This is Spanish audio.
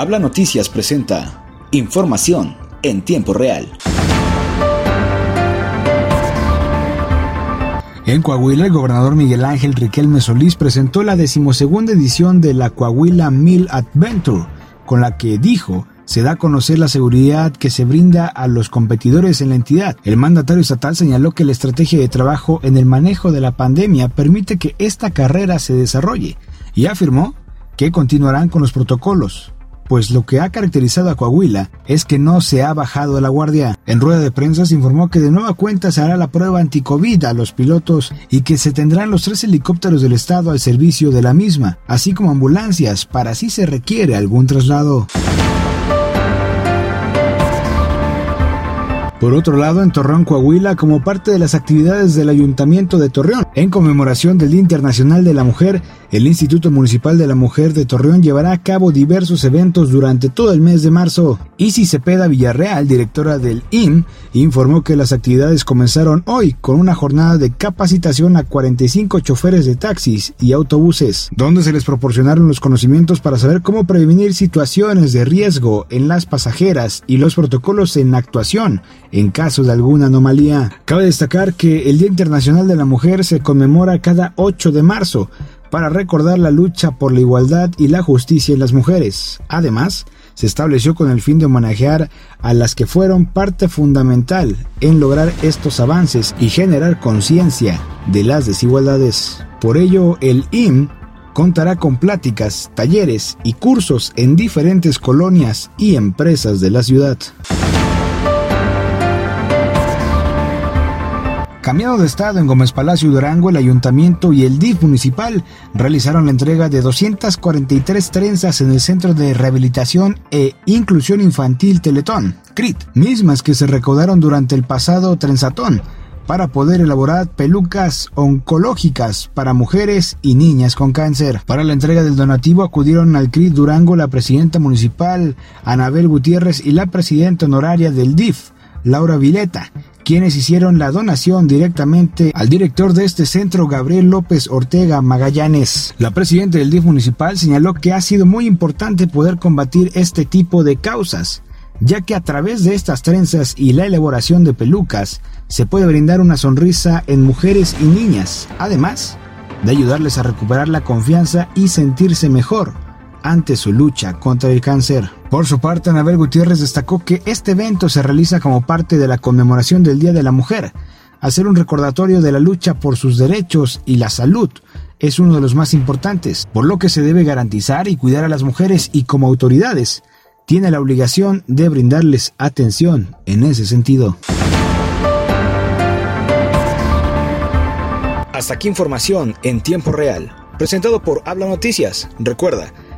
Habla Noticias presenta información en tiempo real. En Coahuila, el gobernador Miguel Ángel Riquelme Solís presentó la decimosegunda edición de la Coahuila Mill Adventure, con la que dijo se da a conocer la seguridad que se brinda a los competidores en la entidad. El mandatario estatal señaló que la estrategia de trabajo en el manejo de la pandemia permite que esta carrera se desarrolle y afirmó que continuarán con los protocolos pues lo que ha caracterizado a Coahuila es que no se ha bajado la guardia. En rueda de prensa se informó que de nueva cuenta se hará la prueba anticovid a los pilotos y que se tendrán los tres helicópteros del Estado al servicio de la misma, así como ambulancias para si se requiere algún traslado. Por otro lado, en Torreón, Coahuila, como parte de las actividades del Ayuntamiento de Torreón, en conmemoración del Día Internacional de la Mujer, el Instituto Municipal de la Mujer de Torreón llevará a cabo diversos eventos durante todo el mes de marzo. Isi Cepeda Villarreal, directora del IM, informó que las actividades comenzaron hoy con una jornada de capacitación a 45 choferes de taxis y autobuses, donde se les proporcionaron los conocimientos para saber cómo prevenir situaciones de riesgo en las pasajeras y los protocolos en actuación en caso de alguna anomalía. Cabe destacar que el Día Internacional de la Mujer se conmemora cada 8 de marzo para recordar la lucha por la igualdad y la justicia en las mujeres. Además, se estableció con el fin de homenajear a las que fueron parte fundamental en lograr estos avances y generar conciencia de las desigualdades. Por ello, el IM contará con pláticas, talleres y cursos en diferentes colonias y empresas de la ciudad. Cambiado de estado en Gómez Palacio Durango, el ayuntamiento y el DIF municipal realizaron la entrega de 243 trenzas en el Centro de Rehabilitación e Inclusión Infantil Teletón, CRIT, mismas que se recaudaron durante el pasado trenzatón para poder elaborar pelucas oncológicas para mujeres y niñas con cáncer. Para la entrega del donativo acudieron al CRIT Durango la presidenta municipal Anabel Gutiérrez y la presidenta honoraria del DIF, Laura Vileta, quienes hicieron la donación directamente al director de este centro, Gabriel López Ortega Magallanes. La presidenta del DIF municipal señaló que ha sido muy importante poder combatir este tipo de causas, ya que a través de estas trenzas y la elaboración de pelucas se puede brindar una sonrisa en mujeres y niñas, además de ayudarles a recuperar la confianza y sentirse mejor ante su lucha contra el cáncer. Por su parte, Anabel Gutiérrez destacó que este evento se realiza como parte de la conmemoración del Día de la Mujer. Hacer un recordatorio de la lucha por sus derechos y la salud es uno de los más importantes, por lo que se debe garantizar y cuidar a las mujeres y como autoridades tiene la obligación de brindarles atención en ese sentido. Hasta aquí información en tiempo real, presentado por Habla Noticias. Recuerda,